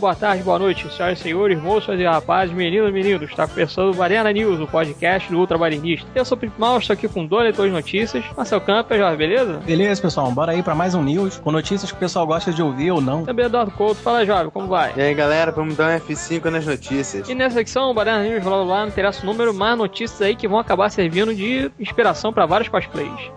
boa tarde, boa noite, senhoras e senhores, moças e rapazes, meninos e meninos. Está começando o Varena News, o podcast do Ultra Marinista. Eu sou o Felipe Mal, estou aqui com dois leitores de notícias. Marcel Camper, Jorge, beleza? Beleza, pessoal, bora aí para mais um News, com notícias que o pessoal gosta de ouvir ou não. Também Eduardo Couto, fala Jovem, como vai? E aí galera, vamos dar um F5 nas notícias. E nessa secção, o Varena News, blá blá blá, não interessa o número, mais notícias aí que vão acabar servindo de inspiração para vários cosplays.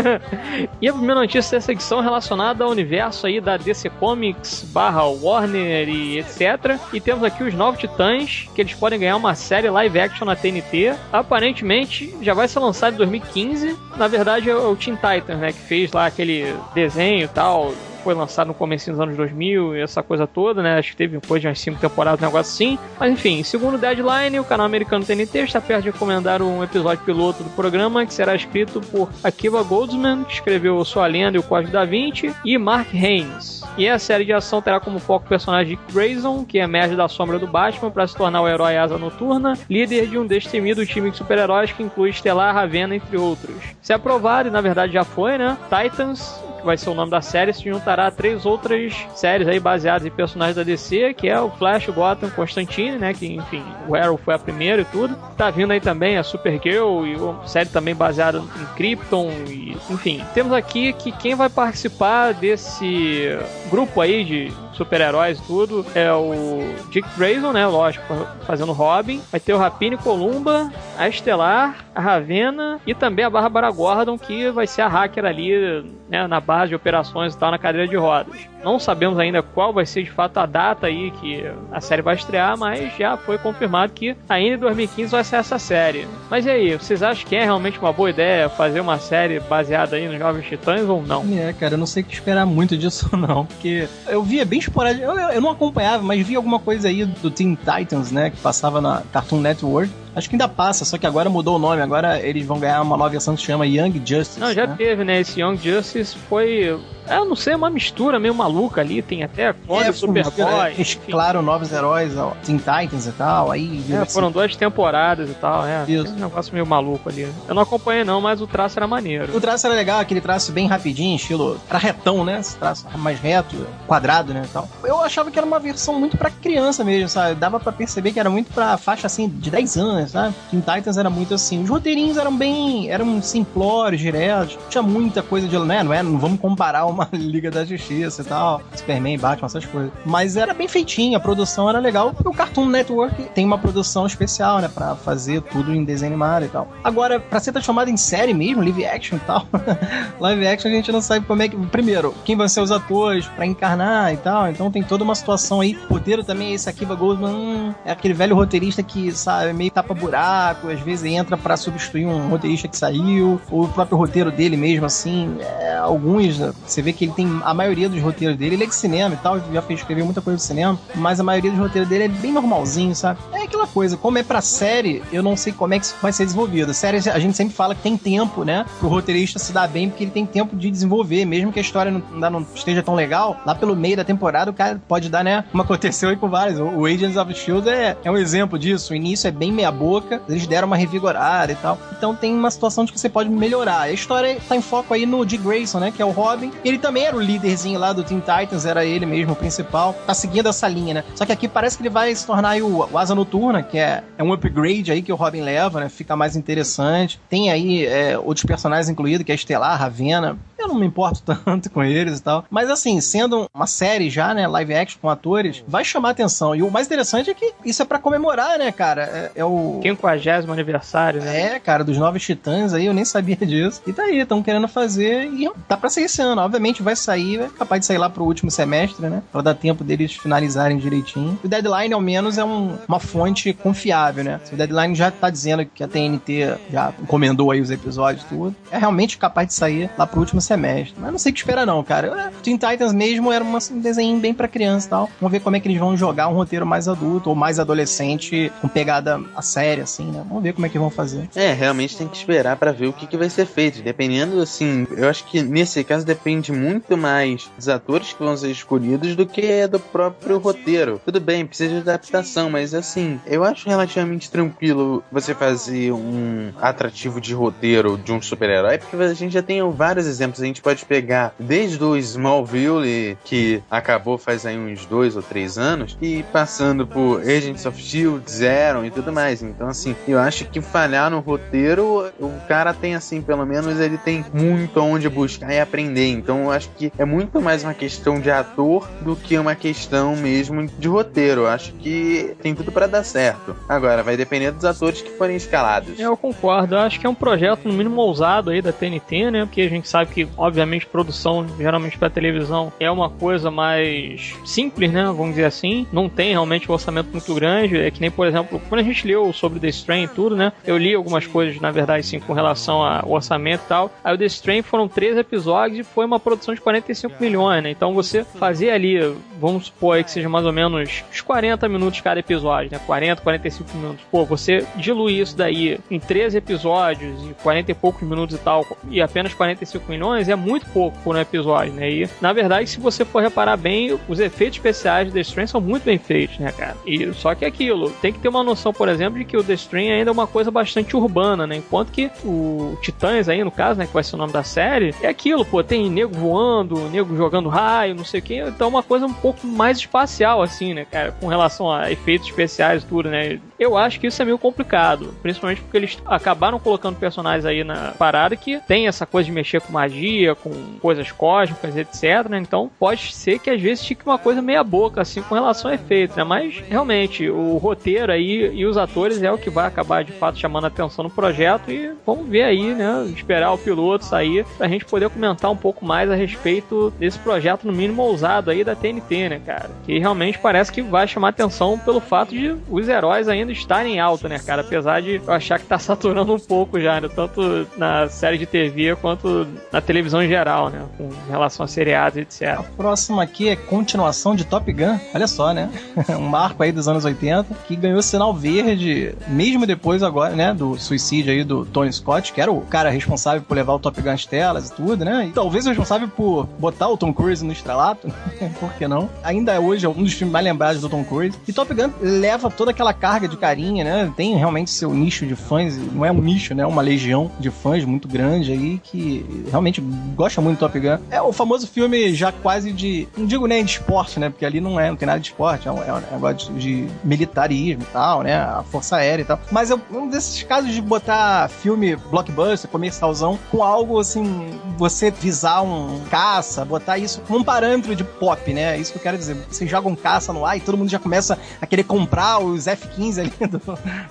e a primeira notícia dessa secção é relacionada ao universo aí da DC Comics barra Warner e etc. E temos aqui os Novos Titãs, que eles podem ganhar uma série live action na TNT. Aparentemente já vai ser lançado em 2015. Na verdade é o Teen Titans, né, que fez lá aquele desenho e tal foi lançado no começo dos anos 2000 e essa coisa toda, né? Acho que teve depois de umas 5 temporadas, um negócio assim. Mas enfim, segundo Deadline, o canal americano TNT está perto de recomendar um episódio piloto do programa que será escrito por Akiva Goldsman, que escreveu Sua Lenda e o Código da Vinci, e Mark Haynes. E a série de ação terá como foco o personagem Grayson, que emerge da sombra do Batman para se tornar o herói asa noturna, líder de um destemido time de super-heróis que inclui Estelar, Ravena, entre outros. Se aprovado, e na verdade já foi, né? Titans, que vai ser o nome da série, se juntará a três outras séries aí baseadas em personagens da DC, que é o Flash, o Gotham, Constantine, né? Que, enfim, o Arrow foi a primeira e tudo. Tá vindo aí também a Supergirl e uma série também baseada em Krypton e, enfim. Temos aqui que quem vai participar desse grupo aí de super-heróis tudo é o Dick Grayson, né? Lógico, fazendo Robin. Vai ter o Rapine Columba, a Estelar, a Ravena e também a Bárbara Gordon, que vai ser a hacker ali, né? Na base de operações e tal, na cadeira de rodas. Não sabemos ainda qual vai ser de fato a data aí que a série vai estrear, mas já foi confirmado que ainda em 2015 vai ser essa série. Mas e aí, vocês acham que é realmente uma boa ideia fazer uma série baseada aí nos Jovens Titãs ou não? É, cara, eu não sei o que esperar muito disso não, porque eu via bem esporádico, eu, eu não acompanhava, mas vi alguma coisa aí do Teen Titans, né, que passava na Cartoon Network. Acho que ainda passa, só que agora mudou o nome. Agora eles vão ganhar uma nova versão que se chama Young Justice. Não, já né? teve, né? Esse Young Justice foi. Eu não sei, uma mistura meio maluca ali. Tem até Code É, Superboy. é, eles, claro, novos heróis, Teen Titans e tal. Aí É, assim. foram duas temporadas e tal, é. Isso. Um negócio meio maluco ali. Eu não acompanhei não, mas o traço era maneiro. O traço era legal, aquele traço bem rapidinho, estilo. Era retão, né? Esse traço mais reto, quadrado, né? Tal. Eu achava que era uma versão muito pra criança mesmo, sabe? Dava pra perceber que era muito pra faixa assim de 10 anos, sabe? Teen Titans era muito assim. Os roteirinhos eram bem. eram simplórios, diretos. Tinha muita coisa de. Né? Não, é, não vamos comparar uma Liga da Justiça e tal. Superman, Batman, essas coisas. Mas era bem feitinho, a produção era legal. Porque o Cartoon Network tem uma produção especial, né? Pra fazer tudo em desenho animado e tal. Agora, pra ser transformado em série mesmo, live action e tal. live action a gente não sabe como é que. Primeiro, quem vão ser os atores pra encarnar e tal. Então tem toda uma situação aí. O roteiro também é esse Akiva Goldman. Hum, é aquele velho roteirista que, sabe, meio tapa buraco, às vezes entra pra substituir um roteirista que saiu. O próprio roteiro dele mesmo, assim. é, alguns, né, você vê que ele tem. A maioria dos roteiros dele, ele é de cinema e tal. Já fez escrever muita coisa de cinema. Mas a maioria dos roteiros dele é bem normalzinho, sabe? É aquela coisa, como é pra série, eu não sei como é que isso vai ser desenvolvido. Série, a gente sempre fala que tem tempo, né? Pro roteirista se dar bem, porque ele tem tempo de desenvolver, mesmo que a história não, não esteja tão legal. Lá pelo meio da temporada, o cara pode dar, né? Como aconteceu aí com vários. O, Agents of Shield é, é um exemplo disso. O início é bem meia-boca, eles deram uma revigorada e tal. Então tem uma situação de que você pode melhorar. A história tá em foco aí no Dick Grayson, né? Que é o Robin. Ele também era o líderzinho lá do Teen Titans, era ele mesmo o principal. Tá seguindo essa linha, né? Só que aqui parece que ele vai se tornar o, o Asa Noturna, que é, é um upgrade aí que o Robin leva, né? Fica mais interessante. Tem aí é, outros personagens incluídos, que é Estelar, Ravena. Eu não me importo tanto com eles e tal. Mas assim, sendo uma série já, né? Live action com atores, vai chamar atenção. E o mais interessante é que isso é pra comemorar, né, cara? É, é o. 50 aniversário, né? É, cara, dos Novos Titãs aí, eu nem sabia disso. E tá aí, estão querendo fazer e tá pra sair esse ano. Obviamente vai sair, é capaz de sair lá pro último semestre, né? Pra dar tempo deles finalizarem direitinho. O Deadline, ao menos, é um- uma fonte confiável, né? Se o Deadline já tá dizendo que a TNT já encomendou aí os episódios e tudo, é realmente capaz de sair lá pro último semestre. Mas não sei o que espera não, cara. É, Teen Titans mesmo era uma- um desenho bem pra criança e tal. Vamos ver como é que eles vão jogar um roteiro mais adulto ou mais adolescente, com pegada a séria, assim, né? Vamos ver como é que vão fazer. É, realmente tem que esperar pra ver o que, que vai ser feito. Dependendo, assim, eu acho que nesse caso depende muito mais dos atores que vão ser escolhidos do que do próprio roteiro. Tudo bem, precisa de adaptação, mas assim, eu acho relativamente tranquilo você fazer um atrativo de roteiro de um super-herói, porque a gente já tem vários exemplos a gente pode pegar desde o Smallville, que acabou faz aí uns dois ou três anos, e passando por Agents of Shield, Zero e tudo mais. Então, assim, eu acho que falhar no roteiro, o cara tem, assim, pelo menos ele tem muito onde buscar e aprender. Então, eu acho que é muito mais uma questão de ator do que uma questão mesmo de roteiro. Eu acho que tem tudo para dar certo. Agora, vai depender dos atores que forem escalados. Eu concordo. Eu acho que é um projeto, no mínimo, ousado aí da TNT, né? Porque a gente sabe que, obviamente, produção, geralmente para televisão, é uma coisa mais simples, né? Vamos dizer assim. Não tem realmente um orçamento muito grande. É que nem, por exemplo, quando a gente leu sobre The Strain e tudo, né? Eu li algumas coisas, na verdade, sim, com relação ao orçamento e tal. Aí o The Strain foram três episódios e foi uma produção de 45 milhões, né? Então você fazer ali, vamos supor aí que seja mais ou menos uns 40 minutos cada episódio, né? 40, 45 minutos. Pô, você diluir isso daí em três episódios e 40 e poucos minutos e tal, e apenas 45 milhões é muito pouco por um episódio, né? E, na verdade, se você for reparar bem, os efeitos especiais de The Strain são muito bem feitos, né, cara? E só que é aquilo, tem que ter uma noção, por exemplo, de que o The Strain ainda é uma coisa bastante urbana, né? Enquanto que o Titãs aí, no caso, né, que vai ser o nome da série, é aquilo, pô, tem nego voando, nego jogando raio, não sei o que, então é uma coisa um pouco mais espacial, assim, né, cara, com relação a efeitos especiais e tudo, né? Eu acho que isso é meio complicado, principalmente porque eles acabaram colocando personagens aí na parada que tem essa coisa de mexer com magia, com coisas cósmicas, etc, né? Então pode ser que às vezes fique uma coisa meia boca, assim, com relação a efeitos, né? Mas realmente, o roteiro aí e os atores é o que vai acabar de fato chamando a atenção no projeto e vamos ver aí, né? Esperar o piloto sair pra gente poder comentar um pouco mais a respeito desse projeto, no mínimo ousado aí da TNT, né, cara? Que realmente parece que vai chamar atenção pelo fato de os heróis ainda estarem em alta, né, cara? Apesar de eu achar que tá saturando um pouco já, né? Tanto na série de TV quanto na televisão em geral, né? Com relação a seriados, etc. A próxima aqui é continuação de Top Gun. Olha só, né? um marco aí dos anos 80 que ganhou sinal verde mesmo depois agora, né? Do suicídio aí do Tony Scott, que era o cara responsável por levar o Top Gun às telas e tudo, né? E talvez o responsável por botar o Tom Cruise no estrelato, por que não? Ainda hoje é um dos filmes mais lembrados do Tom Cruise. E Top Gun leva toda aquela carga de carinho, né? Tem realmente seu nicho de fãs, não é um nicho, né? É uma legião de fãs muito grande aí que realmente gosta muito do Top Gun. É o famoso filme já quase de, não digo nem de esporte, né? Porque ali não é, não tem nada de esporte, é um, é um negócio de, de militarismo e tal, né? A Força Aérea e tal. Mas é um desses casos de botar filme blockbuster, comercialzão, com algo assim, você visar um caça, botar isso como um parâmetro de pop, né? É isso que eu quero dizer. Você joga um caça no ar e todo mundo já começa a querer comprar os F-15 ali do,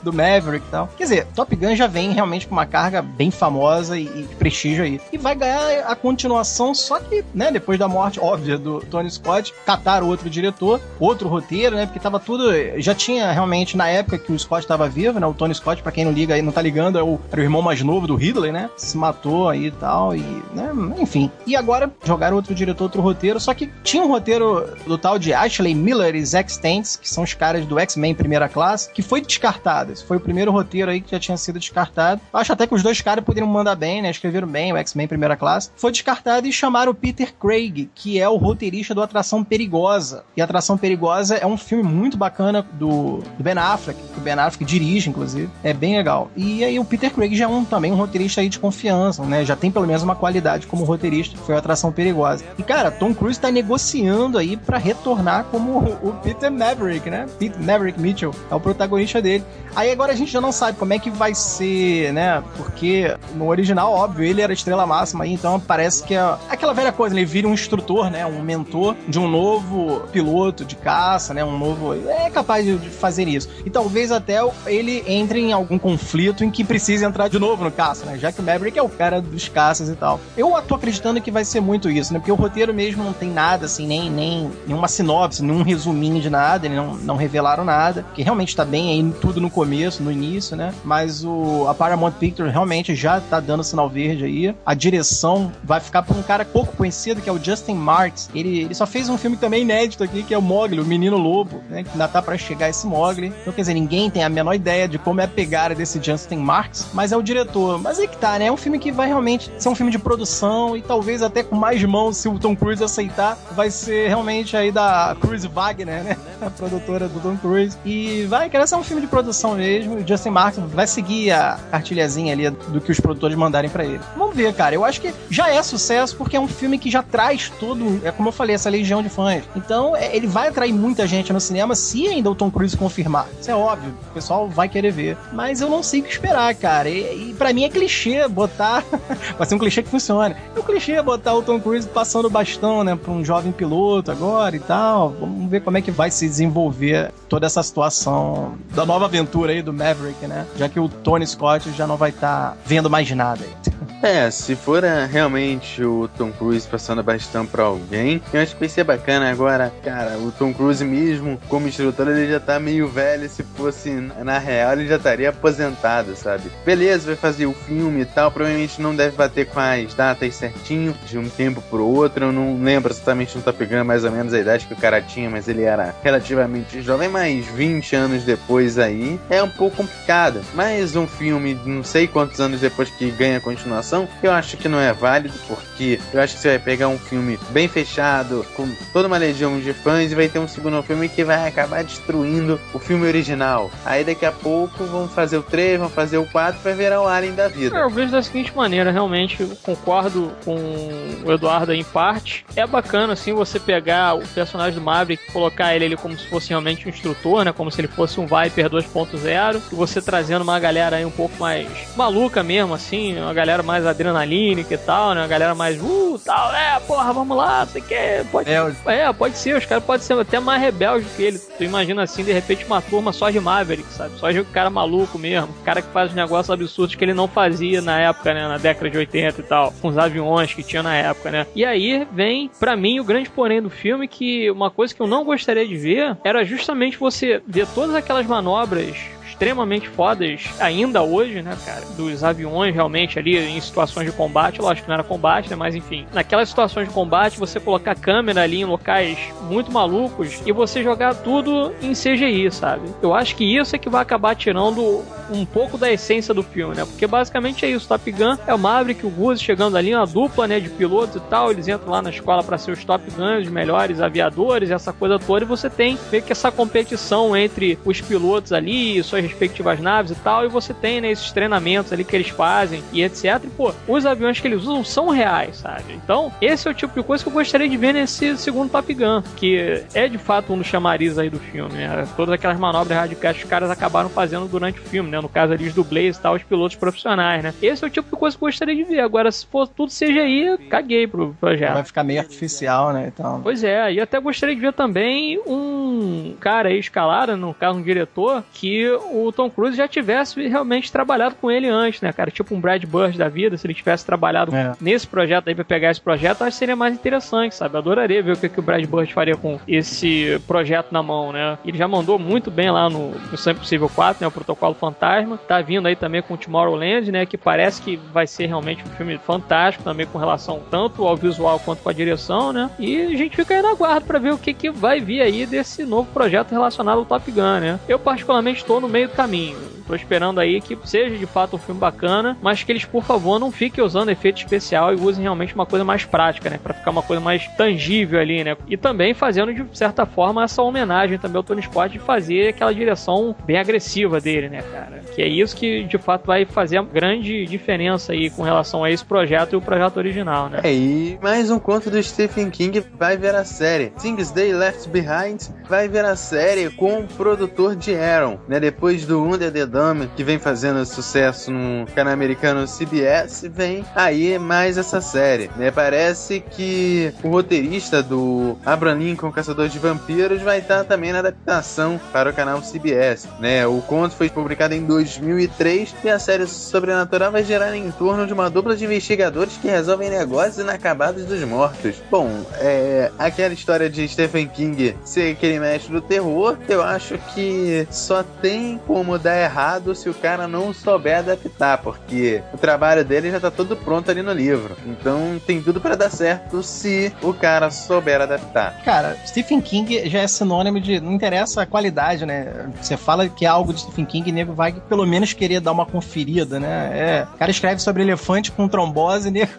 do Maverick e tal. Quer dizer, Top Gun já vem realmente com uma carga bem famosa e, e prestígio aí. E vai ganhar a continuação, só que, né, depois da morte óbvia do Tony Scott, cataram outro diretor, outro roteiro, né? Porque tava tudo. Já tinha realmente, na época que o Scott tava vivo, né? O Tony Scott, pra quem não liga aí, não tá ligando, é o, era o irmão mais novo do Ridley, né? Se matou aí e tal, e, né? Enfim. E agora jogaram outro diretor, outro roteiro, só que tinha um roteiro do tal de Ashley Miller e Zack Stantz, que são os caras do X-Men primeira classe, que foi descartado. Esse foi o primeiro roteiro aí que já tinha sido descartado. Acho até que os dois caras poderiam mandar bem, né? Escreveram bem o X-Men primeira classe. Foi descartado e chamaram o Peter Craig, que é o roteirista do Atração Perigosa. E Atração Perigosa é um filme muito bacana do, do Ben Affleck, que o Ben Affleck dirige, inclusive. É bem legal. E aí o Peter Craig já é um, também um roteirista aí de confiança, né? Já tem pelo menos uma qualidade como roteirista, foi a Atração Perigosa. E cara, Tom Cruise tá negociando aí para retornar como o Peter Maverick, né? Peter Maverick Mitchell é o protagonista dele. Aí agora a gente já não sabe como é que vai ser, né? Porque no original, óbvio, ele era estrela máxima aí, então parece que é aquela velha coisa, ele vira um instrutor, né? Um mentor de um novo piloto de caça, né? Um novo. É capaz de fazer isso. E talvez até ele entre em algum conflito em que precise entrar de novo no caça, né? Já que o Maverick é o cara dos caças e tal. Eu tô acreditando que vai ser muito isso, né? Porque o roteiro mesmo não tem nada, assim, nem, nem nenhuma sinopse, nenhum resuminho de nada, eles não, não revelaram nada. Que realmente tá bem aí tudo no começo, no início, né? Mas o, a Paramount Pictures realmente já tá dando sinal verde aí. A direção vai ficar por um cara pouco conhecido, que é o Justin Martins. Ele, ele só fez um filme também inédito aqui, que é o Mogli, o Menino Lobo, né? Que ainda tá pra chegar esse Mogli. Então, quer dizer, ninguém tem a menor ideia de como é a pegada desse Justin Martins, mas é o diretor. Mas aí que tá, né? É um filme que vai realmente ser um filme de produção e talvez até com mais mãos, se o Tom Cruise aceitar, vai ser realmente aí da Cruise Wagner, né? A produtora do Tom Cruise. E vai querer ser um filme de produção mesmo. O Justin Martin vai seguir a cartilhazinha ali do que os produtores mandarem para ele. Vamos ver, cara. Eu acho que já é sucesso porque é um filme que já traz todo, é como eu falei, essa legião de fãs. Então, é, ele vai atrair muita gente no cinema se ainda o Tom Cruise confirmar. Isso é óbvio, o pessoal vai querer ver. Mas eu não sei o que esperar, cara. E, e para mim é clichê botar. vai ser um clichê que funcione. É um clichê botar o Tom Cruise passando bastão, né, pra um jovem piloto agora e tal. Vamos ver como é que vai se desenvolver toda essa situação da nova aventura aí do Maverick, né? Já que o Tony Scott já não vai estar tá vendo mais nada aí. É, se for uh, realmente o Tom Cruise passando bastão pra alguém, eu acho que vai ser bacana. Agora, cara, o Tom Cruise mesmo, como instrutor, ele já tá meio velho. Se fosse na real, ele já estaria aposentado, sabe? Beleza, vai fazer o filme e tal. Provavelmente não deve bater com as datas certinho, de um tempo pro outro. Eu não lembro exatamente, não tá pegando mais ou menos a idade que o cara tinha, mas ele era relativamente jovem, mas 20 anos depois aí é um pouco complicado. Mas um filme, não sei quantos anos depois que ganha continuação eu acho que não é válido, porque eu acho que você vai pegar um filme bem fechado, com toda uma legião de fãs, e vai ter um segundo filme que vai acabar destruindo o filme original. Aí daqui a pouco vão fazer o 3, vão fazer o 4, vai virar o Alien da vida. Eu vejo da seguinte maneira, realmente, concordo com o Eduardo em parte. É bacana, assim, você pegar o personagem do Maverick colocar ele, ele como se fosse realmente um instrutor, né? Como se ele fosse um Viper 2.0, e você trazendo uma galera aí um pouco mais maluca mesmo, assim, uma galera mais mais adrenalínica e tal, né? A galera mais, uh, tal, é, porra, vamos lá, sei que. Pode, é, é, pode ser, os caras podem ser até mais rebeldes do que ele. Tu imagina assim, de repente, uma turma só de Maverick, sabe? Só de cara maluco mesmo. Cara que faz os negócios absurdos que ele não fazia na época, né? Na década de 80 e tal. Com os aviões que tinha na época, né? E aí vem, para mim, o grande porém do filme, que uma coisa que eu não gostaria de ver era justamente você ver todas aquelas manobras extremamente fodas ainda hoje, né, cara? Dos aviões realmente ali em situações de combate, lógico que não era combate, né? Mas enfim, naquelas situações de combate, você colocar câmera ali em locais muito malucos e você jogar tudo em CGI, sabe? Eu acho que isso é que vai acabar tirando um pouco da essência do filme, né? Porque basicamente é isso, Top Gun é o Maverick e o Goose chegando ali, uma dupla, né, de pilotos e tal, eles entram lá na escola para ser os Top Guns, os melhores aviadores, essa coisa toda, e você tem meio que essa competição entre os pilotos ali, suas respectivas naves e tal, e você tem, né, esses treinamentos ali que eles fazem e etc. E, pô, os aviões que eles usam são reais, sabe? Então, esse é o tipo de coisa que eu gostaria de ver nesse segundo Top Gun, que é de fato um dos chamarizes aí do filme, né? Todas aquelas manobras radicais que os caras acabaram fazendo durante o filme, né? No caso ali, os dublês e tal, os pilotos profissionais, né? Esse é o tipo de coisa que eu gostaria de ver. Agora, se for tudo CGI, caguei pro projeto. Vai ficar meio artificial, né? Então... Pois é, e até gostaria de ver também um cara aí escalado, no caso um diretor, que o o Tom Cruise já tivesse realmente trabalhado com ele antes, né, cara? Tipo um Brad Bird da vida, se ele tivesse trabalhado é. nesse projeto aí pra pegar esse projeto, acho que seria mais interessante, sabe? Adoraria ver o que, que o Brad Bird faria com esse projeto na mão, né? Ele já mandou muito bem lá no, no Sempre Possível 4, né? O Protocolo Fantasma. Tá vindo aí também com o Tomorrowland, né? Que parece que vai ser realmente um filme fantástico também com relação tanto ao visual quanto com a direção, né? E a gente fica aí na guarda pra ver o que, que vai vir aí desse novo projeto relacionado ao Top Gun, né? Eu particularmente estou no meio do caminho. Tô esperando aí que seja de fato um filme bacana, mas que eles, por favor, não fiquem usando efeito especial e usem realmente uma coisa mais prática, né? Pra ficar uma coisa mais tangível ali, né? E também fazendo, de certa forma, essa homenagem também ao Tony Scott de fazer aquela direção bem agressiva dele, né, cara? Que é isso que, de fato, vai fazer a grande diferença aí com relação a esse projeto e o projeto original, né? É, e mais um conto do Stephen King vai ver a série. Things They Left Behind vai ver a série com o produtor de Aaron, né? Depois do Under the Dome, que vem fazendo sucesso no canal americano CBS, vem aí mais essa série, né? Parece que o roteirista do Abraham Lincoln, Caçador de Vampiros, vai estar também na adaptação para o canal CBS, né? O conto foi publicado em 2003 e a série sobrenatural vai gerar em torno de uma dupla de investigadores que resolvem negócios inacabados dos mortos. Bom, é aquela história de Stephen King ser aquele mestre do terror, eu acho que só tem como dar errado se o cara não souber adaptar, porque o trabalho dele já tá todo pronto ali no livro. Então tem tudo para dar certo se o cara souber adaptar. Cara, Stephen King já é sinônimo de. Não interessa a qualidade, né? Você fala que é algo de Stephen King nego vai pelo menos querer dar uma conferida, né? É. O cara escreve sobre elefante com trombose, nego.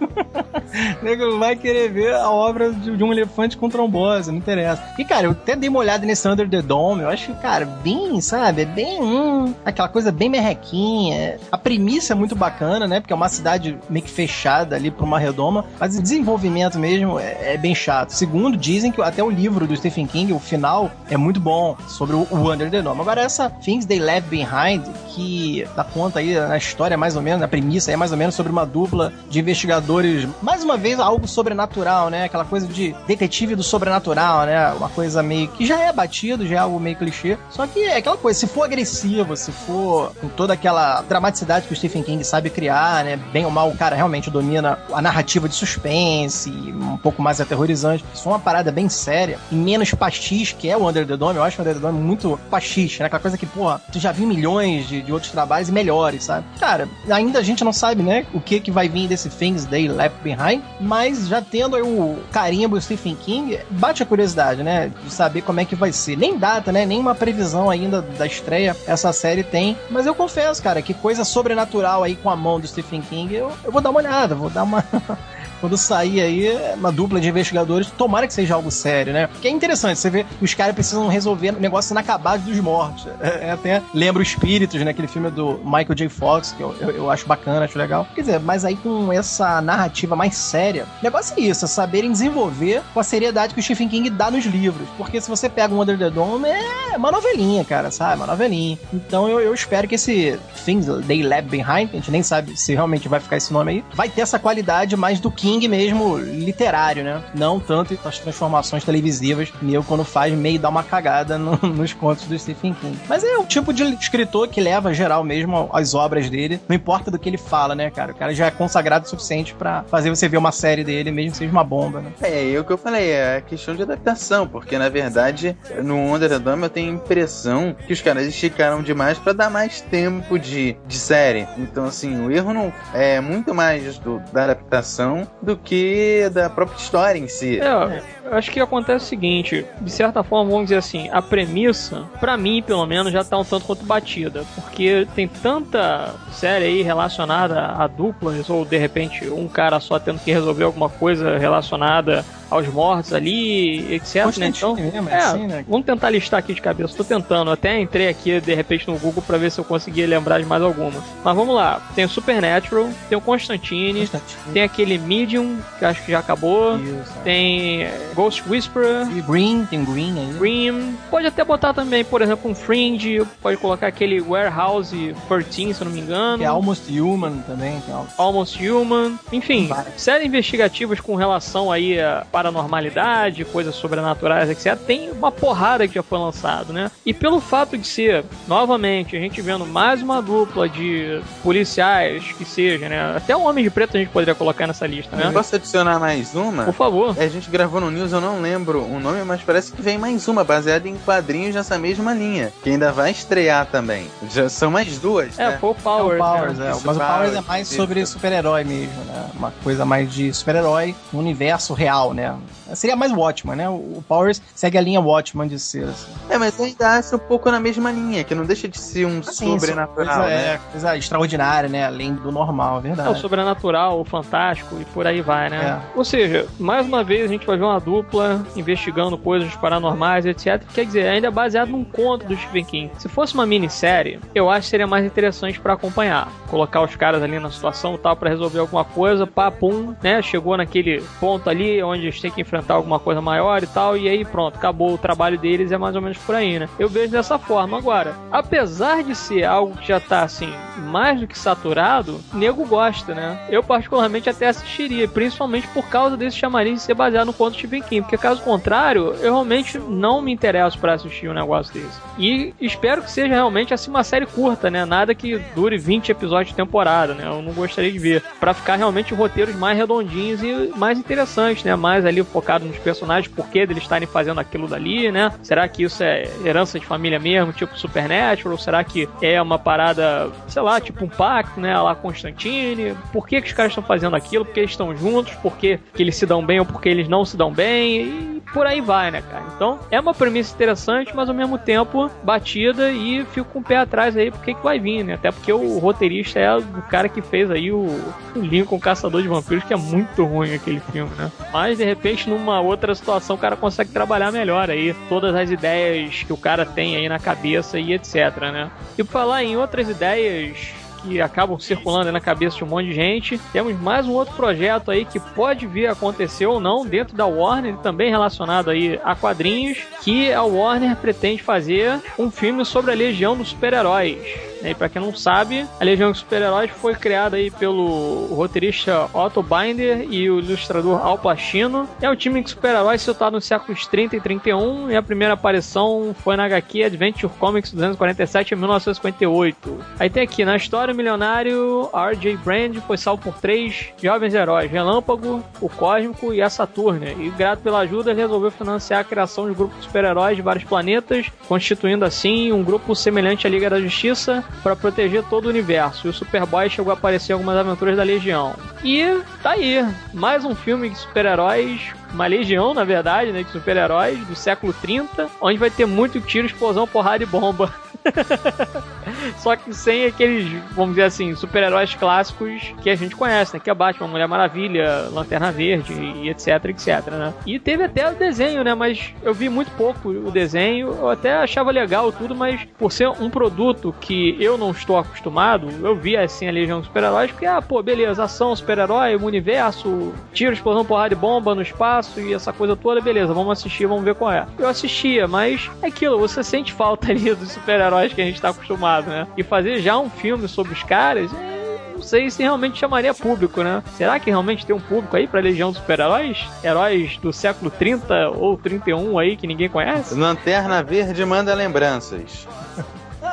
nego vai querer ver a obra de, um elefante com trombose, não interessa. E, cara, eu até dei uma olhada nesse Under the Dome, eu acho cara, bem, sabe? É bem hum, aquela coisa bem merrequinha. A premissa é muito bacana, né? Porque é uma cidade meio que fechada ali pra uma redoma, mas o desenvolvimento mesmo é, é bem chato. Segundo, dizem que até o livro do Stephen King, o final, é muito bom sobre o, o Under the Dome. Agora, essa Things They Left Behind, que dá conta aí na história, mais ou menos, na premissa, é mais ou menos sobre uma dupla de investigadores, mais uma vez, algo sobrenatural, né? Aquela coisa de detetive do sobrenatural, né? Uma coisa meio que já é batido, já é algo meio clichê. Só que é aquela coisa, se for agressivo, se for com toda aquela dramaticidade que o Stephen King sabe criar, né? Bem ou mal, o cara realmente domina a narrativa de suspense, um pouco mais aterrorizante. Se for uma parada bem séria e menos pastiche, que é o Under the Dome, eu acho o Under the Dome muito pastiche, né? Aquela coisa que, porra, tu já viu milhões de, de outros trabalhos melhores, sabe? Cara, ainda a gente não sabe, né, o que que vai vir desse Things They Left Behind, mas já tendo aí o carimbo do Stephen King, bate a curiosidade, né, de saber como é que vai ser. Nem data, né, nem uma previsão ainda da estreia essa série tem, mas eu confesso, cara, que coisa sobrenatural aí com a mão do Stephen King, eu, eu vou dar uma olhada, vou dar uma quando sair aí uma dupla de investigadores, tomara que seja algo sério, né? Porque é interessante, você vê os caras precisam resolver negócio inacabado dos mortos. É, é, até lembra o Espíritos, né? Aquele filme do Michael J. Fox, que eu, eu, eu, acho bacana, acho legal. Quer dizer, mas aí com essa narrativa mais séria, o negócio é isso, é saberem desenvolver com a seriedade que o Stephen King dá nos livros. Porque se você pega um Under the Dome, é uma novelinha, cara, sabe? Uma novelinha. Então eu, eu espero que esse Things They Lab Behind, a gente nem sabe se realmente vai ficar esse nome aí, vai ter essa qualidade mais do King Mesmo literário, né? Não tanto as transformações televisivas. Neo, quando faz, meio dá uma cagada no, nos contos do Stephen King. Mas é o tipo de escritor que leva geral mesmo as obras dele. Não importa do que ele fala, né, cara? O cara já é consagrado o suficiente para fazer você ver uma série dele, mesmo que seja uma bomba, né? É, é o que eu falei, é questão de adaptação, porque na verdade, no Under the Dome eu tenho a impressão que os caras esticaram demais para dar mais tempo de, de série. Então, assim, o erro não é muito mais do, da adaptação do que da própria história em si. É, eu acho que acontece o seguinte, de certa forma, vamos dizer assim, a premissa, para mim, pelo menos, já tá um tanto quanto batida, porque tem tanta série aí relacionada a duplas, ou de repente um cara só tendo que resolver alguma coisa relacionada aos mortos ali, etc. Né? Então, mesmo, é, assim, né? vamos tentar listar aqui de cabeça. Tô tentando, até entrei aqui de repente no Google para ver se eu conseguia lembrar de mais alguma. Mas vamos lá. Tem o Supernatural, tem o Constantine, Constantine. tem aquele Medium, que acho que já acabou. Isso, é. tem Ghost Whisperer. E Green, tem Green aí. Green. Pode até botar também, por exemplo, um Fringe, pode colocar aquele Warehouse 13, se eu não me engano. Que é Almost Human também. Tem Almost Human. Enfim, séries investigativas com relação aí a paranormalidade, coisas sobrenaturais, etc. Tem uma porrada que já foi lançado, né? E pelo fato de ser, novamente, a gente vendo mais uma dupla de policiais, que seja, né? Até o Homem de Preto a gente poderia colocar nessa lista, né? Eu posso adicionar mais uma? Por favor. A gente gravou no News, eu não lembro o nome, mas parece que vem mais uma, baseada em quadrinhos nessa mesma linha, que ainda vai estrear também. Já são mais duas, É, né? foi o Powers, é o Powers, né? é. Mas o Powers é mais sobre super-herói mesmo, né? Uma coisa mais de super-herói no universo real, né? Seria mais Watchman, né? O Powers segue a linha Watchman de ser, assim. É, mas ainda acha um pouco na mesma linha, que não deixa de ser um assim, sobrenatural, coisa, né? É, coisa extraordinária, né? Além do normal, é verdade. É, o sobrenatural, o fantástico e por aí vai, né? É. Ou seja, mais uma vez a gente vai ver uma dupla investigando coisas paranormais, etc. Quer dizer, ainda é baseado num conto do Stephen King. Se fosse uma minissérie, eu acho que seria mais interessante para acompanhar. Colocar os caras ali na situação e tal para resolver alguma coisa, pá, pum, né? Chegou naquele ponto ali onde eles têm que enfrentar alguma coisa maior e tal, e aí pronto, acabou o trabalho deles, é mais ou menos por aí, né? Eu vejo dessa forma. Agora, apesar de ser algo que já tá assim, mais do que saturado, nego gosta, né? Eu particularmente até assistiria, principalmente por causa desse chamariz de ser baseado no conto de Stephen King, porque caso contrário, eu realmente não me interesso para assistir um negócio desse. E espero que seja realmente assim uma série curta, né? Nada que dure 20 episódios de temporada, né? Eu não gostaria de ver. para ficar realmente roteiros mais redondinhos e mais interessantes, né? Mais ali focado nos personagens, por que eles estarem fazendo aquilo dali, né? Será que isso é herança de família mesmo, tipo Supernatural? Ou será que é uma parada, sei lá, tipo um pacto, né? Lá Constantine? Por que, que os caras estão fazendo aquilo? Por que eles estão juntos? Por que, eles se dão bem ou por que eles não se dão bem? E por aí vai, né, cara? Então, é uma premissa interessante, mas ao mesmo tempo batida e fico com o pé atrás aí porque que vai vir, né? Até porque o roteirista é o cara que fez aí o, o Lincoln Caçador de Vampiros, que é muito ruim aquele filme, né? Mas de repente, numa outra situação, o cara consegue trabalhar melhor aí todas as ideias que o cara tem aí na cabeça e etc, né? E por falar em outras ideias que acabam circulando na cabeça de um monte de gente. Temos mais um outro projeto aí que pode vir a acontecer ou não dentro da Warner, também relacionado aí a quadrinhos, que a Warner pretende fazer um filme sobre a Legião dos Super-Heróis. E para quem não sabe, a Legião dos Super-Heróis foi criada aí pelo roteirista Otto Binder e o ilustrador Al Pacino. É um time de super-heróis situado nos séculos 30 e 31 e a primeira aparição foi na HQ Adventure Comics 247 em 1958. Aí tem aqui, na história, o milionário R.J. Brand foi salvo por três jovens heróis, Relâmpago, o Cósmico e a Saturna. E grato pela ajuda, resolveu financiar a criação de um grupo de super-heróis de vários planetas, constituindo assim um grupo semelhante à Liga da Justiça, para proteger todo o universo. E o Superboy chegou a aparecer em algumas aventuras da Legião. E tá aí, mais um filme de super-heróis uma legião, na verdade, né, de super-heróis do século 30, onde vai ter muito tiro, explosão, porrada e bomba. Só que sem aqueles, vamos dizer assim, super-heróis clássicos que a gente conhece, né? Que é Batman, Mulher Maravilha, Lanterna Verde e etc, etc, né? E teve até o desenho, né? Mas eu vi muito pouco o desenho, eu até achava legal tudo, mas por ser um produto que eu não estou acostumado, eu vi assim a Legião dos Super-Heróis, porque, ah, pô, beleza, ação, super-herói, universo, tiro, explosão, porrada e bomba no espaço e essa coisa toda, beleza, vamos assistir, vamos ver qual é. Eu assistia, mas é aquilo, você sente falta ali dos super-heróis que a gente está acostumado, né? E fazer já um filme sobre os caras, é, não sei se realmente chamaria público, né? Será que realmente tem um público aí pra Legião dos Super-Heróis? Heróis do século 30 ou 31 aí que ninguém conhece? Lanterna Verde manda lembranças.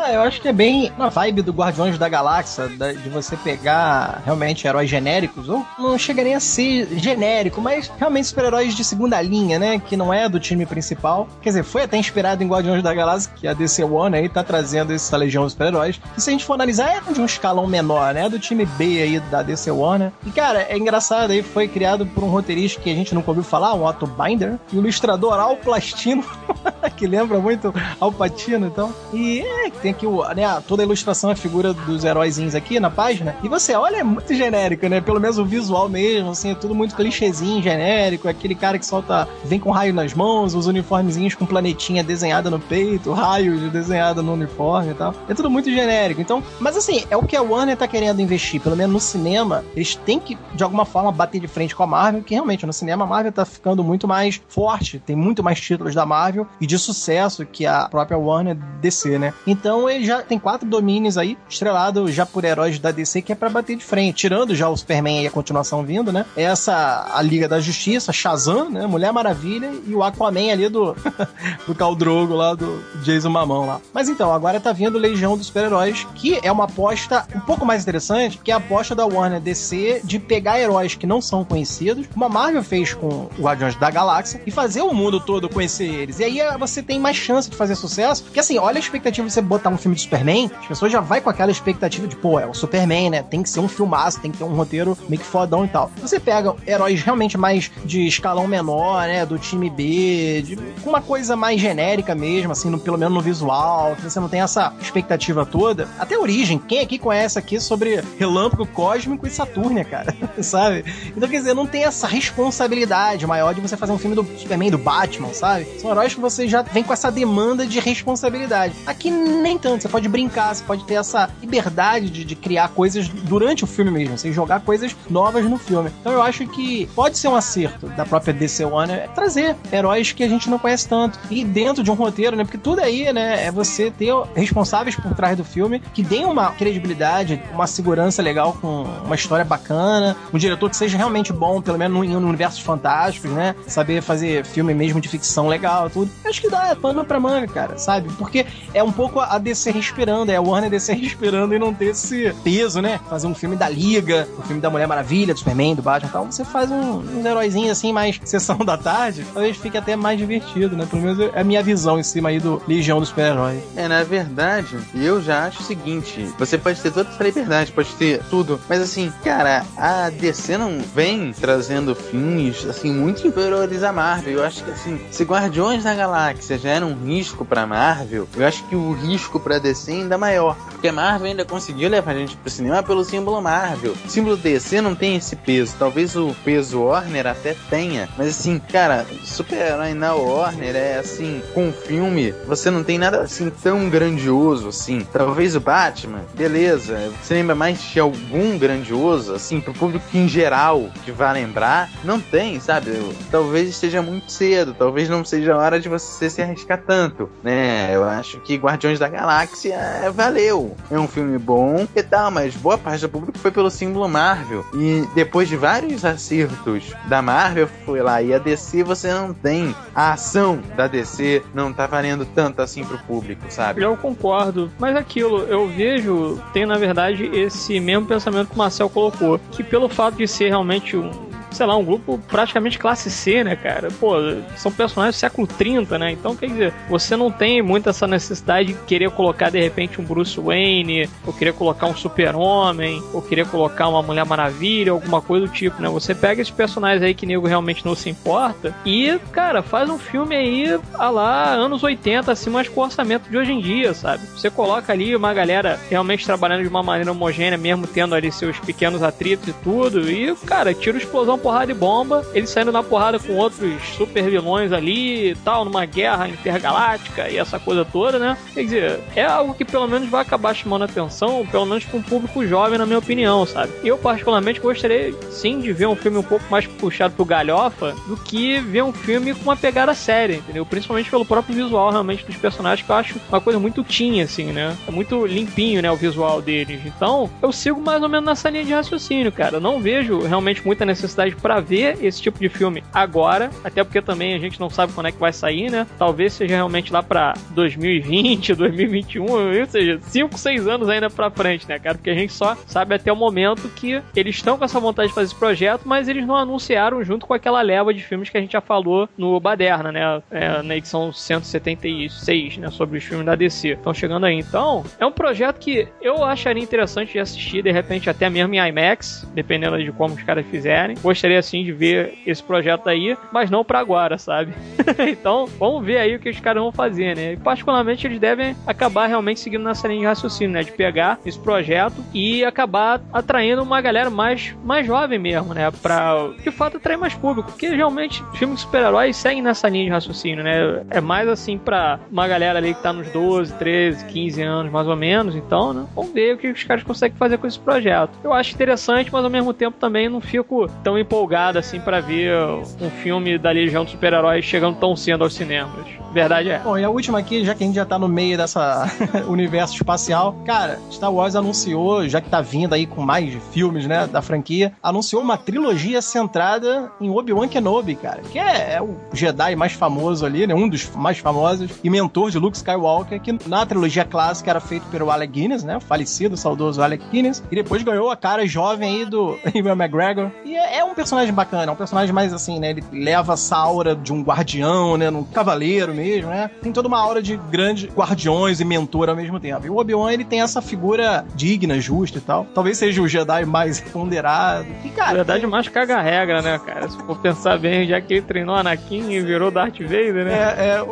Ah, eu acho que é bem na vibe do Guardiões da Galáxia, de você pegar realmente heróis genéricos, ou não chega nem a ser genérico, mas realmente super-heróis de segunda linha, né? Que não é do time principal. Quer dizer, foi até inspirado em Guardiões da Galáxia, que a DC One aí tá trazendo essa legião de super-heróis. Que se a gente for analisar, é de um escalão menor, né? Do time B aí da DC One. Né? E cara, é engraçado aí, foi criado por um roteirista que a gente nunca ouviu falar, um Otto Binder, e o ilustrador Al Plastino, que lembra muito Al Pacino, então. E é, tem aqui o, né, toda a ilustração, a figura dos heróizinhos aqui na página. E você olha, é muito genérico, né? Pelo menos o visual mesmo, assim, é tudo muito clichêzinho, genérico. Aquele cara que solta, vem com raio nas mãos, os uniformezinhos com planetinha desenhada no peito, raios desenhado no uniforme e tal. É tudo muito genérico. Então, mas assim, é o que a Warner tá querendo investir, pelo menos no cinema. Eles têm que, de alguma forma, bater de frente com a Marvel, que realmente no cinema a Marvel tá ficando muito mais forte, tem muito mais títulos da Marvel e de sucesso que a própria Warner DC, né? Então, então ele já tem quatro domínios aí, estrelado já por heróis da DC, que é para bater de frente. Tirando já o Superman e a continuação vindo, né? Essa, a Liga da Justiça, Shazam, né? Mulher Maravilha e o Aquaman ali do, do Caldrogo lá, do Jason Mamão lá. Mas então, agora tá vindo Legião dos Super-Heróis, que é uma aposta um pouco mais interessante, que é a aposta da Warner DC de pegar heróis que não são conhecidos, como a Marvel fez com o Guardiões da Galáxia, e fazer o mundo todo conhecer eles. E aí você tem mais chance de fazer sucesso, porque assim, olha a expectativa de você botar um filme de Superman, as pessoas já vai com aquela expectativa de, pô, é o Superman, né? Tem que ser um filmaço, tem que ter um roteiro meio que fodão e tal. Você pega heróis realmente mais de escalão menor, né? Do time B, de uma coisa mais genérica mesmo, assim, no, pelo menos no visual, que você não tem essa expectativa toda. Até origem, quem aqui conhece aqui sobre Relâmpago Cósmico e Saturnia, cara? sabe? Então, quer dizer, não tem essa responsabilidade maior de você fazer um filme do Superman, do Batman, sabe? São heróis que você já vem com essa demanda de responsabilidade. Aqui nem tanto, você pode brincar, você pode ter essa liberdade de, de criar coisas durante o filme mesmo, você jogar coisas novas no filme. Então eu acho que pode ser um acerto da própria DC One é trazer heróis que a gente não conhece tanto. E dentro de um roteiro, né? Porque tudo aí, né, é você ter responsáveis por trás do filme que deem uma credibilidade, uma segurança legal com uma história bacana, um diretor que seja realmente bom, pelo menos em universos fantásticos, né? Saber fazer filme mesmo de ficção legal, tudo. Acho que que dá pano pra manga, cara, sabe? Porque é um pouco a DC respirando, é a Warner DC respirando e não ter esse peso, né? Fazer um filme da Liga, um filme da Mulher Maravilha, do Superman, do Batman e tal. Você faz um, um heróizinho assim, mais sessão da tarde, talvez fique até mais divertido, né? Pelo menos é a minha visão em cima aí do Legião dos Super-Heróis. É, na verdade, eu já acho o seguinte: você pode ter toda essa liberdade, pode ter tudo, mas assim, cara, a DC não vem trazendo filmes assim muito inferiores à Marvel. Eu acho que assim, se Guardiões da Galáxia já era um risco para Marvel, eu acho que o risco para DC é ainda maior, porque Marvel ainda conseguiu levar a gente pro cinema pelo símbolo Marvel. O símbolo DC não tem esse peso, talvez o peso Warner até tenha, mas assim, cara, super-herói na Warner é assim, com filme, você não tem nada assim tão grandioso assim. Talvez o Batman, beleza, você lembra mais de algum grandioso, assim, pro público em geral que vai lembrar, não tem, sabe? Talvez esteja muito cedo, talvez não seja a hora de você se arriscar tanto, né? Eu acho que Guardiões da Galáxia é, valeu. É um filme bom e tal, mas boa parte do público foi pelo símbolo Marvel. E depois de vários acertos da Marvel, foi lá. E a DC você não tem. A ação da DC não tá valendo tanto assim pro público, sabe? Eu concordo. Mas aquilo, eu vejo, tem na verdade esse mesmo pensamento que o Marcel colocou. Que pelo fato de ser realmente um sei lá, um grupo praticamente classe C, né, cara? Pô, são personagens do século 30, né? Então, quer dizer, você não tem muito essa necessidade de querer colocar de repente um Bruce Wayne, ou querer colocar um Super-Homem, ou querer colocar uma Mulher Maravilha, alguma coisa do tipo, né? Você pega esses personagens aí que nego realmente não se importa e, cara, faz um filme aí, a lá, anos 80, assim, mas com o orçamento de hoje em dia, sabe? Você coloca ali uma galera realmente trabalhando de uma maneira homogênea, mesmo tendo ali seus pequenos atritos e tudo, e, cara, tira explosão porrada e bomba, ele saindo na porrada com outros super vilões ali e tal, numa guerra intergaláctica e essa coisa toda, né? Quer dizer, é algo que pelo menos vai acabar chamando atenção, pelo menos para um público jovem, na minha opinião, sabe? Eu, particularmente, gostaria sim de ver um filme um pouco mais puxado pro galhofa do que ver um filme com uma pegada séria, entendeu? Principalmente pelo próprio visual, realmente, dos personagens, que eu acho uma coisa muito teen, assim, né? É muito limpinho, né, o visual deles. Então, eu sigo mais ou menos nessa linha de raciocínio, cara. Eu não vejo realmente muita necessidade para ver esse tipo de filme agora, até porque também a gente não sabe quando é que vai sair, né? Talvez seja realmente lá para 2020, 2021, ou seja, 5, 6 anos ainda para frente, né, cara? Porque a gente só sabe até o momento que eles estão com essa vontade de fazer esse projeto, mas eles não anunciaram junto com aquela leva de filmes que a gente já falou no Baderna, né? É, na edição 176, né? Sobre os filmes da DC. Estão chegando aí. Então, é um projeto que eu acharia interessante de assistir, de repente, até mesmo em IMAX, dependendo de como os caras fizerem gostaria assim de ver esse projeto aí, mas não para agora, sabe? então, vamos ver aí o que os caras vão fazer, né? E, particularmente, eles devem acabar realmente seguindo nessa linha de raciocínio, né? De pegar esse projeto e acabar atraindo uma galera mais, mais jovem mesmo, né? Pra, de fato, atrair mais público. Porque realmente, filmes de super-heróis seguem nessa linha de raciocínio, né? É mais assim pra uma galera ali que tá nos 12, 13, 15 anos, mais ou menos. Então, né? Vamos ver o que os caras conseguem fazer com esse projeto. Eu acho interessante, mas ao mesmo tempo também não fico tão empolgado assim para ver um filme da Legião dos Super-Heróis chegando tão cedo aos cinemas. Verdade é. Bom, e a última aqui, já que a gente já tá no meio dessa universo espacial, cara, Star Wars anunciou, já que tá vindo aí com mais filmes, né, da franquia, anunciou uma trilogia centrada em Obi-Wan Kenobi, cara, que é, é, o Jedi mais famoso ali, né, um dos mais famosos, e mentor de Luke Skywalker, que na trilogia clássica era feito pelo Alec Guinness, né, o falecido, saudoso Alec Guinness, e depois ganhou a cara jovem aí do Ivan McGregor, e é, é um personagem bacana, é um personagem mais assim, né, ele leva essa aura de um guardião, né, um cavaleiro mesmo, né? Tem toda uma aura de grandes guardiões e mentor ao mesmo tempo. E o Obi-Wan, ele tem essa figura digna, justa e tal. Talvez seja o Jedi mais ponderado. E, cara... verdade, mais caga regra, né, cara? Se for pensar bem, já que ele treinou Anakin e virou Darth Vader, né? É,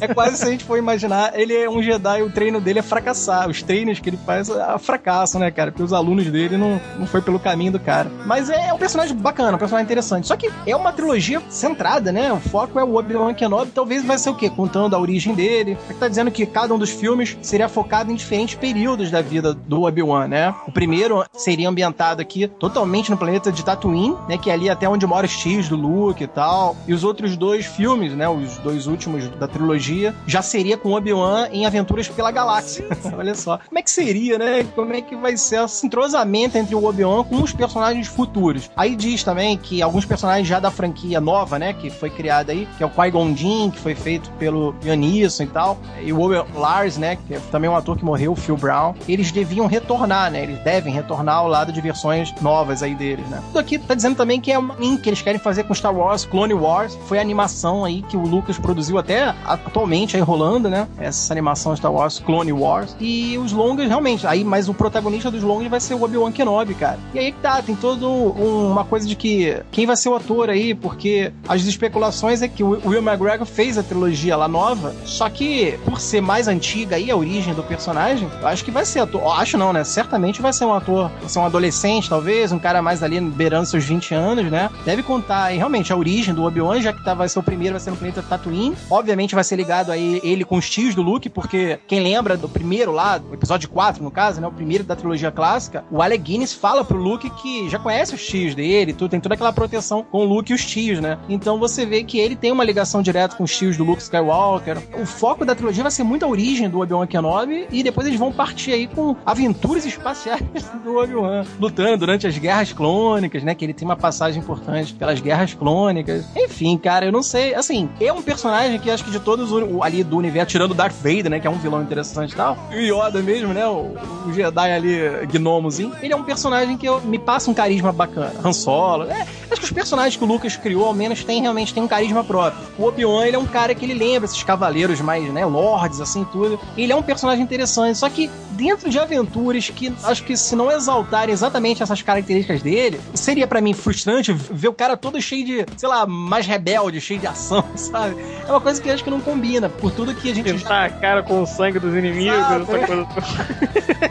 é, é quase se a gente for imaginar, ele é um Jedi, o treino dele é fracassar. Os treinos que ele faz é fracasso, né, cara? Porque os alunos dele não, não foi pelo caminho do cara. Mas é um personagem bacana, um personagem interessante. Só que é uma trilogia centrada, né? O foco é o Obi-Wan Kenobi. Talvez vai ser o quê? contando a origem dele. Ele tá dizendo que cada um dos filmes seria focado em diferentes períodos da vida do Obi-Wan, né? O primeiro seria ambientado aqui totalmente no planeta de Tatooine, né? Que é ali até onde mora os tios do Luke e tal. E os outros dois filmes, né? Os dois últimos da trilogia, já seria com Obi-Wan em aventuras pela galáxia. Olha só. Como é que seria, né? Como é que vai ser esse entrosamento entre o Obi-Wan com os personagens futuros? Aí diz também que alguns personagens já da franquia nova, né? Que foi criada aí, que é o Qui-Gon Jinn, que foi feito pelo Ian e tal, e o Owen Lars, né, que é também um ator que morreu, o Phil Brown, eles deviam retornar, né? Eles devem retornar ao lado de versões novas aí deles, né? Tudo aqui tá dizendo também que é um link que eles querem fazer com Star Wars, Clone Wars, foi a animação aí que o Lucas produziu até atualmente aí rolando, né? Essa animação Star Wars, Clone Wars. E os longas, realmente, aí, mas o protagonista dos longas vai ser o Obi-Wan Kenobi, cara. E aí que tá, tem toda um, uma coisa de que quem vai ser o ator aí, porque as especulações é que o Will McGregor fez a trilogia lá nova, só que por ser mais antiga aí a origem do personagem, eu acho que vai ser ator. Acho não, né? Certamente vai ser um ator, vai ser um adolescente, talvez, um cara mais ali beirando seus 20 anos, né? Deve contar aí realmente a origem do Obi-Wan, já que tá, vai ser o primeiro, vai ser no planeta Tatooine. Obviamente vai ser ligado aí ele com os tios do Luke, porque quem lembra do primeiro lá, o episódio 4, no caso, né? O primeiro da trilogia clássica, o Alec Guinness fala pro Luke que já conhece os tios dele, tudo, tem toda aquela proteção com o Luke e os tios, né? Então você vê que ele tem uma ligação direta com os tios do Luke Skywalker. O foco da trilogia vai ser muito a origem do Obi-Wan Kenobi e depois eles vão partir aí com aventuras espaciais do Obi-Wan, lutando durante as guerras clônicas, né? Que ele tem uma passagem importante pelas guerras clônicas. Enfim, cara, eu não sei. Assim, é um personagem que acho que de todos ali do universo, tirando Darth Vader, né? Que é um vilão interessante e tal. E o Yoda mesmo, né? O, o Jedi ali, gnomozinho. Ele é um personagem que eu, me passa um carisma bacana. Han Solo. É, acho que os personagens que o Lucas criou, ao menos, tem realmente tem um carisma próprio. O Obi-Wan, ele é um cara que ele lembra esses cavaleiros mais, né? Lords, assim, tudo. Ele é um personagem interessante. Só que dentro de aventuras que acho que se não exaltarem exatamente essas características dele, seria para mim frustrante ver o cara todo cheio de, sei lá, mais rebelde, cheio de ação, sabe? É uma coisa que acho que não combina, por tudo que a gente. Pintar já... a cara com o sangue dos inimigos, essa coisa.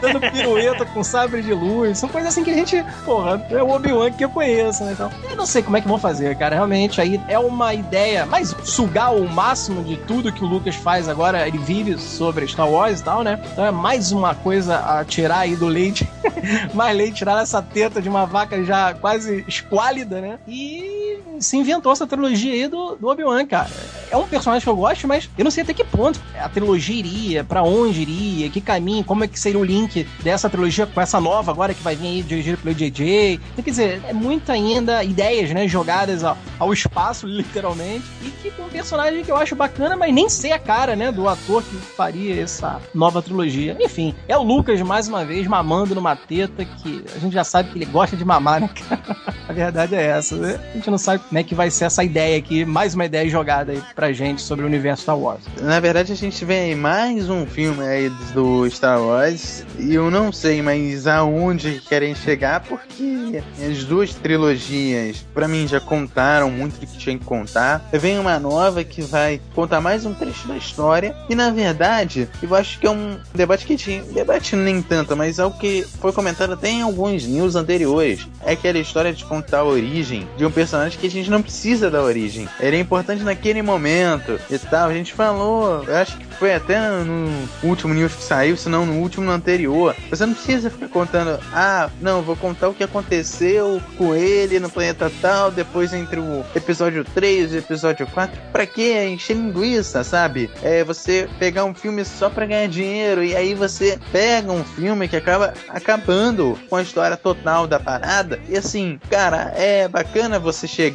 Dando pirueta com sabre de luz. São coisas assim que a gente, porra, é o Obi-Wan que eu conheço, né? Então, eu não sei como é que vão fazer, cara. Realmente, aí é uma ideia, mas sugar o máximo de tudo que o Lucas faz agora, ele vive sobre Star Wars e tal, né? Então é mais uma coisa a tirar aí do leite. mais leite, tirar essa teta de uma vaca já quase esquálida, né? E se inventou essa trilogia aí do, do Obi-Wan, cara. É um personagem que eu gosto, mas eu não sei até que ponto a trilogia iria, para onde iria, que caminho, como é que seria o link dessa trilogia com essa nova agora que vai vir aí dirigida pelo JJ. Então, quer dizer, é muita ainda ideias, né, jogadas ao, ao espaço, literalmente, e que um personagem que eu acho bacana, mas nem sei a cara, né, do ator que faria essa nova trilogia. Enfim, é o Lucas, mais uma vez, mamando numa teta que a gente já sabe que ele gosta de mamar, né, cara? A verdade é essa, né? A gente não sabe como é que vai ser essa ideia aqui, mais uma ideia jogada aí pra gente sobre o universo Star Wars. Na verdade, a gente vê aí mais um filme aí do Star Wars e eu não sei mais aonde querem chegar porque as duas trilogias, para mim, já contaram muito do que tinha que contar. Vem uma nova que vai contar mais um trecho da história e, na verdade, eu acho que é um debate que tinha, debate nem tanto, mas é o que foi comentado até em alguns news anteriores. É aquela história de contar a origem de um personagem que a gente não precisa da origem. Ele é importante naquele momento e tal. A gente falou, acho que foi até no último news que saiu, se não no último no anterior. Você não precisa ficar contando, ah, não, vou contar o que aconteceu com ele no planeta tal, depois entre o episódio 3 e o episódio 4. Pra que encher linguiça, sabe? É você pegar um filme só pra ganhar dinheiro e aí você pega um filme que acaba acabando com a história total da parada. E assim, cara, é bacana você chegar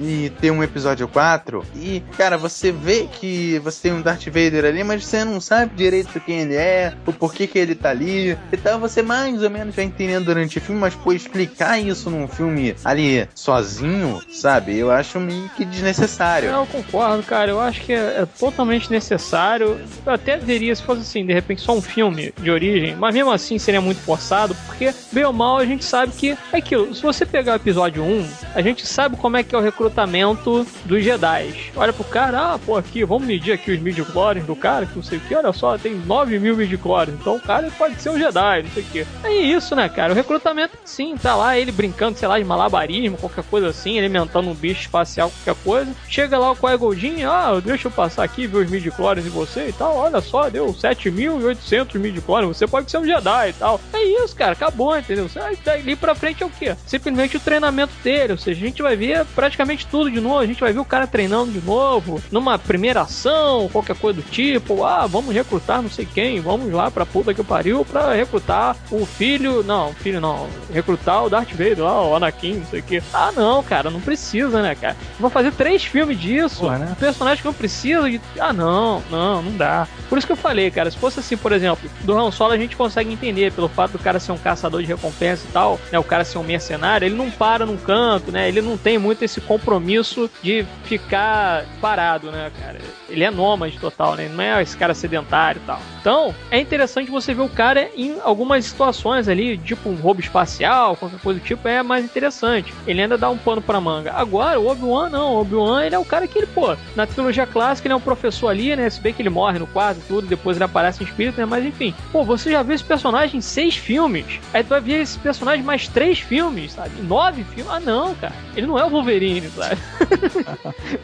e ter um episódio 4 e, cara, você vê que você tem um Darth Vader ali, mas você não sabe direito quem ele é, o porquê que ele tá ali. Então você mais ou menos vai entendendo durante o filme, mas pô, explicar isso num filme ali sozinho, sabe? Eu acho meio que desnecessário. Eu concordo, cara. Eu acho que é, é totalmente necessário. Eu até veria se fosse assim, de repente só um filme de origem, mas mesmo assim seria muito forçado, porque, bem ou mal, a gente sabe que é aquilo. Se você pegar o episódio 1, a gente sabe como é que é o recrutamento dos Jedi. Olha pro cara, ah, pô, aqui, vamos medir aqui os midi do cara, que não sei o que, olha só, tem 9 mil midi então o cara pode ser um Jedi, não sei o que. É isso, né, cara? O recrutamento, sim, tá lá ele brincando, sei lá, de malabarismo, qualquer coisa assim, alimentando um bicho espacial, qualquer coisa. Chega lá o Qui-Gon ah, deixa eu passar aqui, ver os midi em você e tal, olha só, deu 7.800 midi você pode ser um Jedi e tal. É isso, cara, acabou, entendeu? Daí pra frente é o quê? Simplesmente o treinamento dele, ou seja, a gente vai ver praticamente tudo de novo, a gente vai ver o cara treinando de novo, numa primeira ação, qualquer coisa do tipo, ah, vamos recrutar não sei quem, vamos lá pra puta que pariu pra recrutar o filho, não, filho não, recrutar o Darth Vader lá, o Anakin, não sei o que. Ah, não, cara, não precisa, né, cara? Vou fazer três filmes disso, Porra, né? personagem que não precisa de... Ah, não, não, não dá. Por isso que eu falei, cara, se fosse assim, por exemplo, do Han Solo a gente consegue entender, pelo fato do cara ser um caçador de recompensa e tal, né, o cara ser um mercenário, ele não para num canto, né, ele não tem muito esse compromisso de ficar parado, né, cara. Ele é nômade total, né, não é esse cara sedentário e tal. Então, é interessante você ver o cara em algumas situações ali, tipo um roubo espacial, qualquer coisa do tipo, é mais interessante. Ele ainda dá um pano pra manga. Agora, o Obi-Wan não. O Obi-Wan, ele é o cara que ele, pô, na trilogia clássica, ele é um professor ali, né? Se bem que ele morre no quadro tudo, depois ele aparece em espírito, né? Mas enfim, pô, você já viu esse personagem em seis filmes. Aí tu vai ver esse personagem mais três filmes, sabe? Nove filmes. Ah, não, cara. Ele não é o Wolverine, sabe?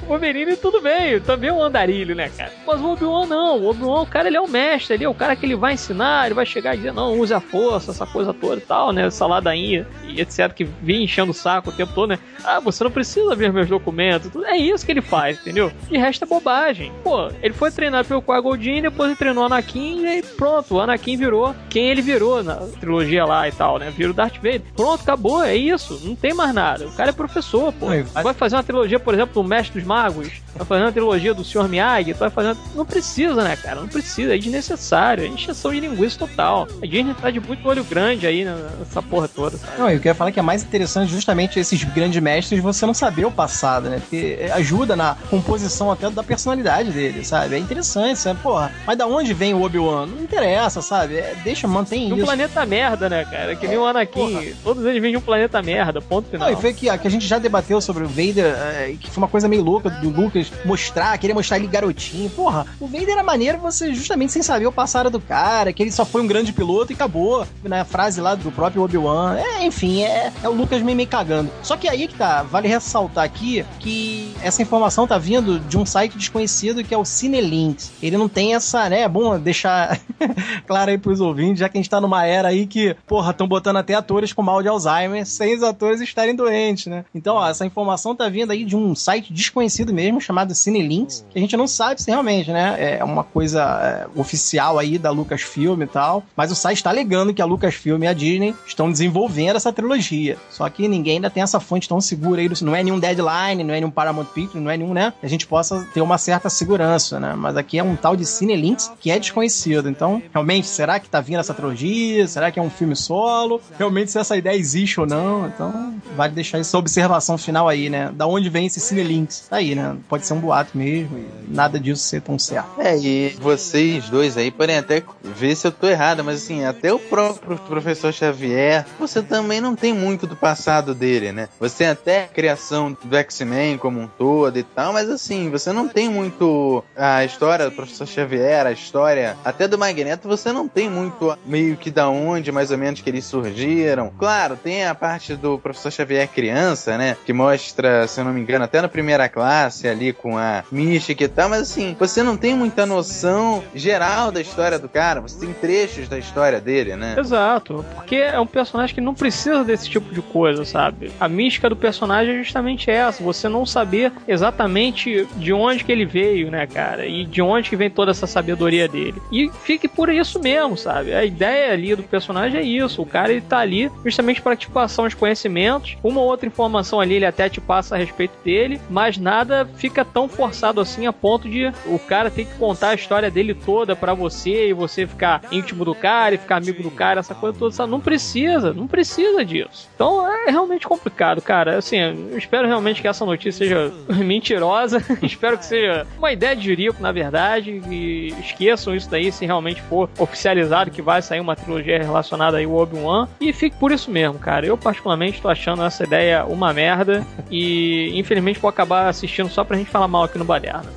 o Wolverine, tudo bem, também é um andarilho, né, cara? Mas o Obi-Wan não. O Obi-Wan, o cara, ele é o mestre ali, é o cara que ele vai ensinar, ele vai chegar e dizer, não, use a força, essa coisa toda e tal, né? Essa ladainha e etc, que vem enchendo o saco o tempo todo, né? Ah, você não precisa ver meus documentos. É isso que ele faz, entendeu? De resto é bobagem. Pô, ele foi treinado pelo Qui-Gon depois ele treinou o Anakin e pronto, o Anakin virou quem ele virou na trilogia lá e tal, né? Vira o Darth Vader. Pronto, acabou, é isso. Não tem mais nada. O cara é professor, pô. Vai fazer uma trilogia, por exemplo, do Mestre dos Magos. Vai fazer uma trilogia do Sr. Miyagi. Vai fazer uma... Não precisa, né, cara? Não precisa. É desnecessário. É encheção de linguiça total. A Disney tá de muito olho grande aí nessa porra toda. Sabe? Não, eu queria falar que é mais interessante justamente esses grandes mestres você não saber o passado, né? Porque ajuda na composição até da personalidade dele, sabe? É interessante, sabe? Porra, mas da onde vem o Obi-Wan? Não interessa, sabe? É, deixa, mantém isso. Um planeta merda, né, cara? Que nem o Anakin. Porra. Todos eles vêm de um planeta merda, ponto final. Não, e foi que, que a gente já debateu sobre o Vader, é, que foi uma coisa meio louca do Lucas mostrar, querer mostrar ele garotinho. Porra, o Vader era maneiro você justamente sem saber o passado do cara, que ele só foi um grande piloto e acabou. Na né? frase lá do próprio Obi-Wan. É, enfim, é, é o Lucas meio, meio cagando. Só que aí que tá, vale ressaltar aqui que essa informação tá vindo de um site desconhecido que é o Cinelinks. Ele não tem essa, né? É bom deixar claro aí pros ouvintes, já que a gente tá numa era aí que, porra, estão botando até atores com mal de Alzheimer sem os atores estarem doentes, né? Então, ó, essa informação tá vindo aí de um site desconhecido mesmo, chamado Cinelinks, que a gente não sabe se realmente, né, é uma coisa é, oficial aí da Lucasfilm e tal, mas o site tá alegando que a Lucasfilm e a Disney estão desenvolvendo essa trilogia. Só que ninguém ainda tem essa fonte tão segura aí, não é nenhum deadline, não é nenhum Paramount Pictures, não é nenhum, né, a gente possa ter uma certa segurança, né? Mas aqui é um tal de Cinelinks que é desconhecido. Então, realmente, será que tá vindo essa trilogia? Será que é um filme solo? Realmente, se essa ideia existe ou não? Então, vale deixar essa observação final aí, né? Da onde vem esse Cinelinks? Tá aí, né? Pode ser um boato mesmo e nada disso ser tão certo. É, e vocês dois aí podem até ver se eu tô errado, mas assim, até o próprio professor Xavier, você também não tem muito do passado dele, né? Você tem até a criação do X-Men como um todo e tal, mas assim, você não tem muito a história do professor Xavier, a história até do Magneto, você não tem muito meio que da onde mais ou menos que eles surgiram. Claro, tem a parte do professor Xavier criança, né? Que mostra, se eu não me engano, até na primeira classe ali com a mística e tal, mas assim, você não tem muita noção geral da história do cara, você tem trechos da história dele, né? Exato, porque é um personagem que não precisa desse tipo de coisa, sabe? A mística do personagem é justamente essa, você não saber exatamente de onde que ele veio, né, cara? E de onde que vem toda essa sabedoria dele. E fique por isso mesmo, sabe? A ideia ali do personagem é isso. O cara ele tá ali justamente para passar uns conhecimentos. Uma ou outra informação ali ele até te passa a respeito dele, mas nada fica tão forçado assim a ponto de o cara ter que contar a história dele toda para você e você ficar íntimo do cara e ficar amigo do cara, essa coisa toda. Sabe? Não precisa, não precisa disso. Então é realmente complicado, cara. Assim, eu espero realmente que essa notícia seja mentirosa. espero que seja uma ideia de Jerico, na verdade. E esqueçam isso daí se realmente for oficializado que vai sair uma trilogia relacionada aí ao Obi-Wan. E fique por isso mesmo, cara. Eu, particularmente, tô achando essa ideia uma merda. E, infelizmente, vou acabar assistindo só pra gente falar mal aqui no Baderna.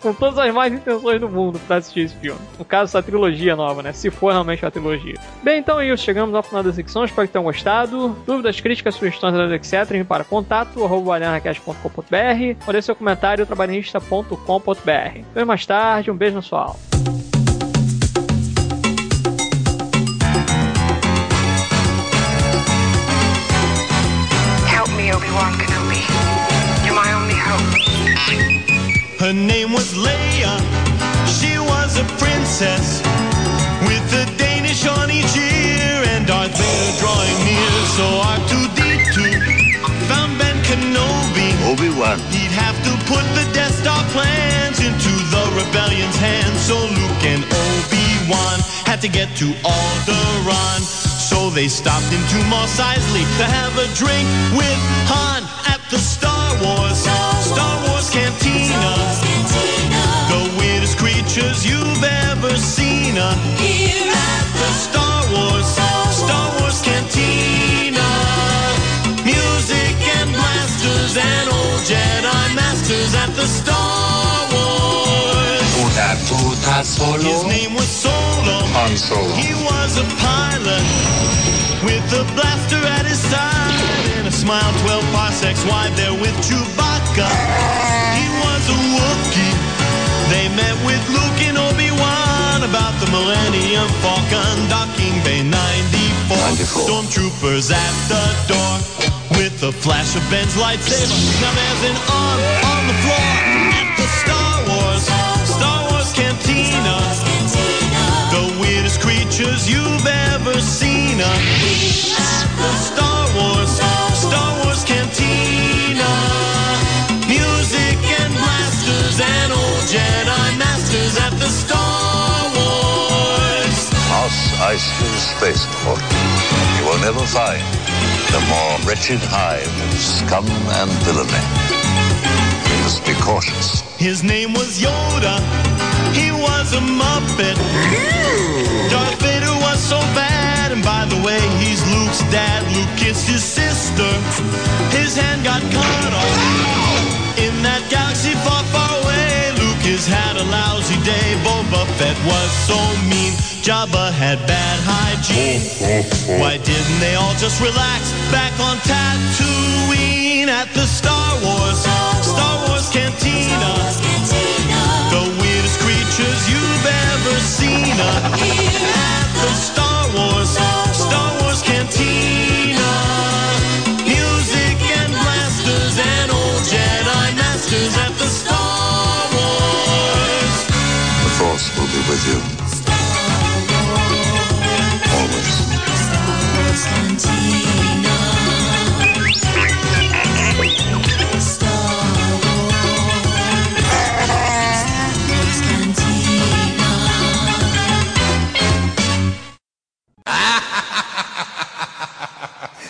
com todas as mais intenções do mundo para assistir esse filme. No caso, essa trilogia nova, né? Se for realmente uma trilogia. Bem, então é isso. Chegamos ao final da secção. Espero que tenham gostado. Dúvidas, críticas, sugestões, etc. Envie para contato arroba ou seu comentário trabalhista.com.br. Até mais tarde. Um beijo na sua alma. Obi-Wan Kenobi. You're my only hope. Her name was Leia. She was a princess with a Danish on each ear and Darth Vader drawing near. So R2D2 found Ben Kenobi. Obi-Wan. He'd have to put the Death Star plans into the rebellion's hands. So Luke and Obi-Wan had to get to Alderaan. So they stopped into Mos Eisley to have a drink with Han at the Star Wars Star Wars Cantina. The weirdest creatures you've ever seen uh, here at the Star Wars Star Wars Cantina. Music and blasters and old Jedi masters at the Star Wars. His name was Solo. Han Solo. He was a pilot with a blaster at his side and a smile 12 parsecs wide there with Chewbacca. He was a Wookiee. They met with Luke and Obi-Wan about the Millennium Falcon docking Bay 94. 94. Stormtroopers at the door with a flash of Ben's lightsaber. Now there's an arm on the floor Cantina. The weirdest creatures you've ever seen. the Star Wars, Star Wars Cantina. Music and blasters and old Jedi masters at the Star Wars. Mos Eisley Spaceport. You will never find a more wretched hive of scum and villainy. We must be cautious. His name was Yoda. He was a Muppet. Darth Vader was so bad. And by the way, he's Luke's dad. Luke kissed his sister. His hand got cut off. In that galaxy far, far away, Luke has had a lousy day. Boba Fett was so mean. Jabba had bad hygiene. Why didn't they all just relax back on Tatooine at the Star Wars, Star Wars Cantina? The weirdest creatures you've ever seen uh, at the Star Wars, Star Wars Cantina. Music and blasters and old Jedi masters at the Star Wars. The Force will be with you.